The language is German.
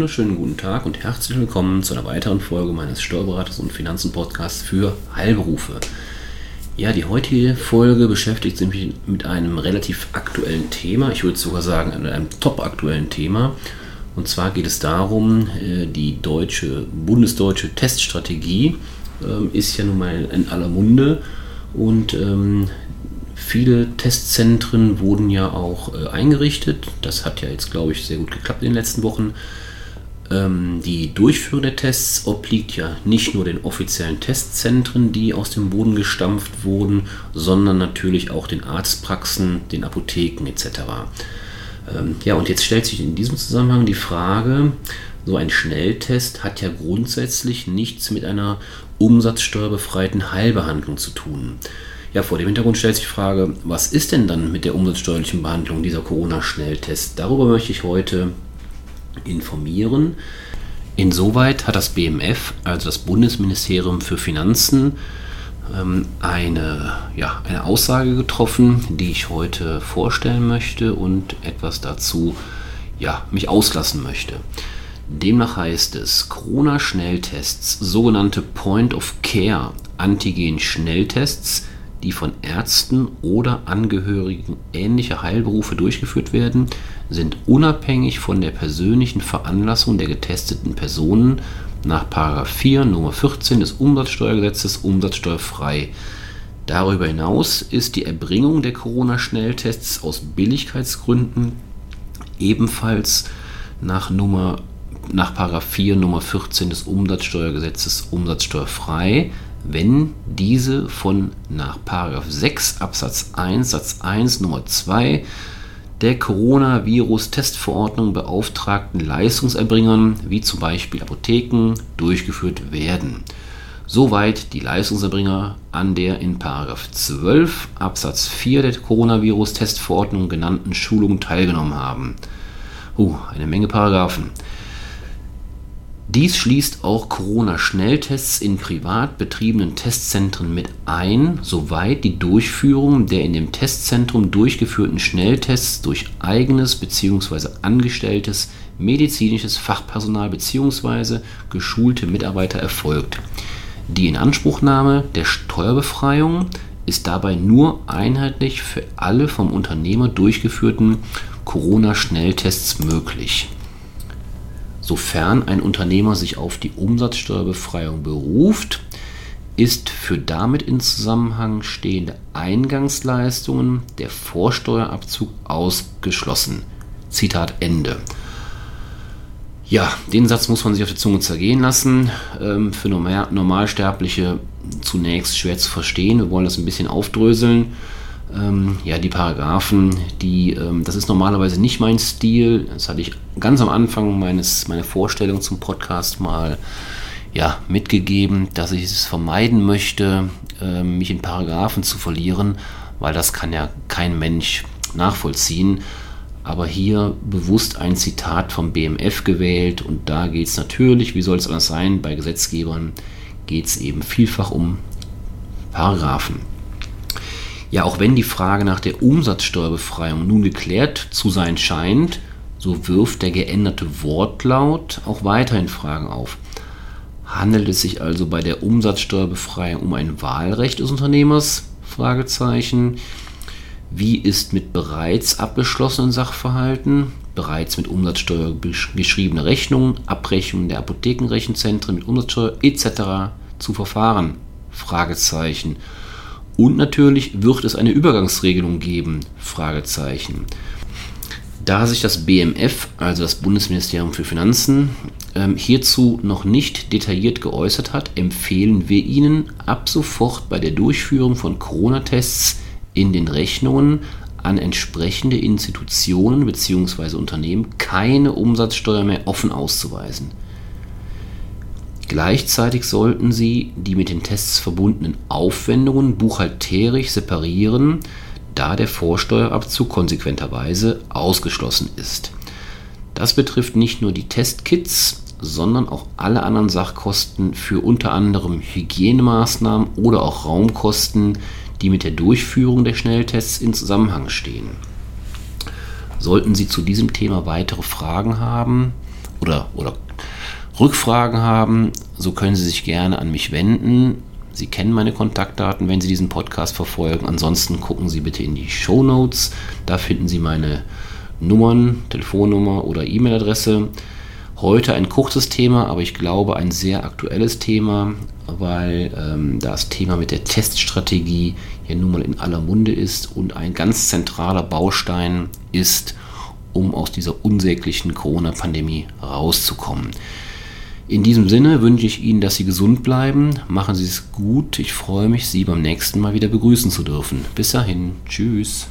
Wunderschönen guten Tag und herzlich willkommen zu einer weiteren Folge meines Steuerberaters und Finanzen-Podcasts für Heilberufe. Ja, die heutige Folge beschäftigt sich mit einem relativ aktuellen Thema. Ich würde sogar sagen, einem top aktuellen Thema. Und zwar geht es darum, äh, die deutsche, bundesdeutsche Teststrategie ähm, ist ja nun mal in aller Munde und ähm, viele Testzentren wurden ja auch äh, eingerichtet. Das hat ja jetzt, glaube ich, sehr gut geklappt in den letzten Wochen. Ähm, die Durchführung der Tests obliegt ja nicht nur den offiziellen Testzentren, die aus dem Boden gestampft wurden, sondern natürlich auch den Arztpraxen, den Apotheken etc. Ähm, ja, und jetzt stellt sich in diesem Zusammenhang die Frage, so ein Schnelltest hat ja grundsätzlich nichts mit einer umsatzsteuerbefreiten Heilbehandlung zu tun. Ja, vor dem Hintergrund stellt sich die Frage, was ist denn dann mit der umsatzsteuerlichen Behandlung dieser Corona-Schnelltest? Darüber möchte ich heute informieren. Insoweit hat das BMF, also das Bundesministerium für Finanzen, ähm, eine, ja, eine Aussage getroffen, die ich heute vorstellen möchte und etwas dazu ja, mich auslassen möchte. Demnach heißt es, Corona-Schnelltests, sogenannte Point-of-Care-Antigen-Schnelltests, die von Ärzten oder Angehörigen ähnlicher Heilberufe durchgeführt werden, sind unabhängig von der persönlichen Veranlassung der getesteten Personen nach 4 Nummer 14 des Umsatzsteuergesetzes umsatzsteuerfrei. Darüber hinaus ist die Erbringung der Corona-Schnelltests aus Billigkeitsgründen ebenfalls nach Nummer nach 4 Nummer 14 des Umsatzsteuergesetzes umsatzsteuerfrei wenn diese von nach 6 Absatz 1 Satz 1 Nummer 2 der Coronavirus-Testverordnung beauftragten Leistungserbringern, wie zum Beispiel Apotheken, durchgeführt werden. Soweit die Leistungserbringer an der in 12 Absatz 4 der Coronavirus-Testverordnung genannten Schulung teilgenommen haben. Uh, eine Menge Paragraphen. Dies schließt auch Corona-Schnelltests in privat betriebenen Testzentren mit ein, soweit die Durchführung der in dem Testzentrum durchgeführten Schnelltests durch eigenes bzw. angestelltes medizinisches Fachpersonal bzw. geschulte Mitarbeiter erfolgt. Die Inanspruchnahme der Steuerbefreiung ist dabei nur einheitlich für alle vom Unternehmer durchgeführten Corona-Schnelltests möglich Sofern ein Unternehmer sich auf die Umsatzsteuerbefreiung beruft, ist für damit in Zusammenhang stehende Eingangsleistungen der Vorsteuerabzug ausgeschlossen. Zitat Ende. Ja, den Satz muss man sich auf der Zunge zergehen lassen. Ähm, für Normalsterbliche zunächst schwer zu verstehen. Wir wollen das ein bisschen aufdröseln ähm, ja, die Paragraphen, die, ähm, das ist normalerweise nicht mein Stil. Das hatte ich ganz am Anfang meines, meiner Vorstellung zum Podcast mal ja, mitgegeben, dass ich es vermeiden möchte, äh, mich in Paragraphen zu verlieren, weil das kann ja kein Mensch nachvollziehen. Aber hier bewusst ein Zitat vom BMF gewählt und da geht es natürlich, wie soll es anders sein, bei Gesetzgebern geht es eben vielfach um Paragraphen. Ja, auch wenn die Frage nach der Umsatzsteuerbefreiung nun geklärt zu sein scheint, so wirft der geänderte Wortlaut auch weiterhin Fragen auf. Handelt es sich also bei der Umsatzsteuerbefreiung um ein Wahlrecht des Unternehmers? Fragezeichen. Wie ist mit bereits abgeschlossenen Sachverhalten, bereits mit Umsatzsteuer geschriebene Rechnungen, Abrechnungen der Apothekenrechenzentren mit Umsatzsteuer etc. zu verfahren? Fragezeichen. Und natürlich wird es eine Übergangsregelung geben? Fragezeichen. Da sich das BMF, also das Bundesministerium für Finanzen, ähm, hierzu noch nicht detailliert geäußert hat, empfehlen wir Ihnen ab sofort bei der Durchführung von Corona-Tests in den Rechnungen an entsprechende Institutionen bzw. Unternehmen keine Umsatzsteuer mehr offen auszuweisen. Gleichzeitig sollten sie die mit den Tests verbundenen Aufwendungen buchhalterisch separieren, da der Vorsteuerabzug konsequenterweise ausgeschlossen ist. Das betrifft nicht nur die Testkits, sondern auch alle anderen Sachkosten für unter anderem Hygienemaßnahmen oder auch Raumkosten, die mit der Durchführung der Schnelltests in Zusammenhang stehen. Sollten Sie zu diesem Thema weitere Fragen haben, oder, oder Rückfragen haben, so können Sie sich gerne an mich wenden. Sie kennen meine Kontaktdaten, wenn Sie diesen Podcast verfolgen. Ansonsten gucken Sie bitte in die Show Notes. Da finden Sie meine Nummern, Telefonnummer oder E-Mail-Adresse. Heute ein kurzes Thema, aber ich glaube ein sehr aktuelles Thema, weil ähm, das Thema mit der Teststrategie ja nun mal in aller Munde ist und ein ganz zentraler Baustein ist, um aus dieser unsäglichen Corona-Pandemie rauszukommen. In diesem Sinne wünsche ich Ihnen, dass Sie gesund bleiben. Machen Sie es gut. Ich freue mich, Sie beim nächsten Mal wieder begrüßen zu dürfen. Bis dahin. Tschüss.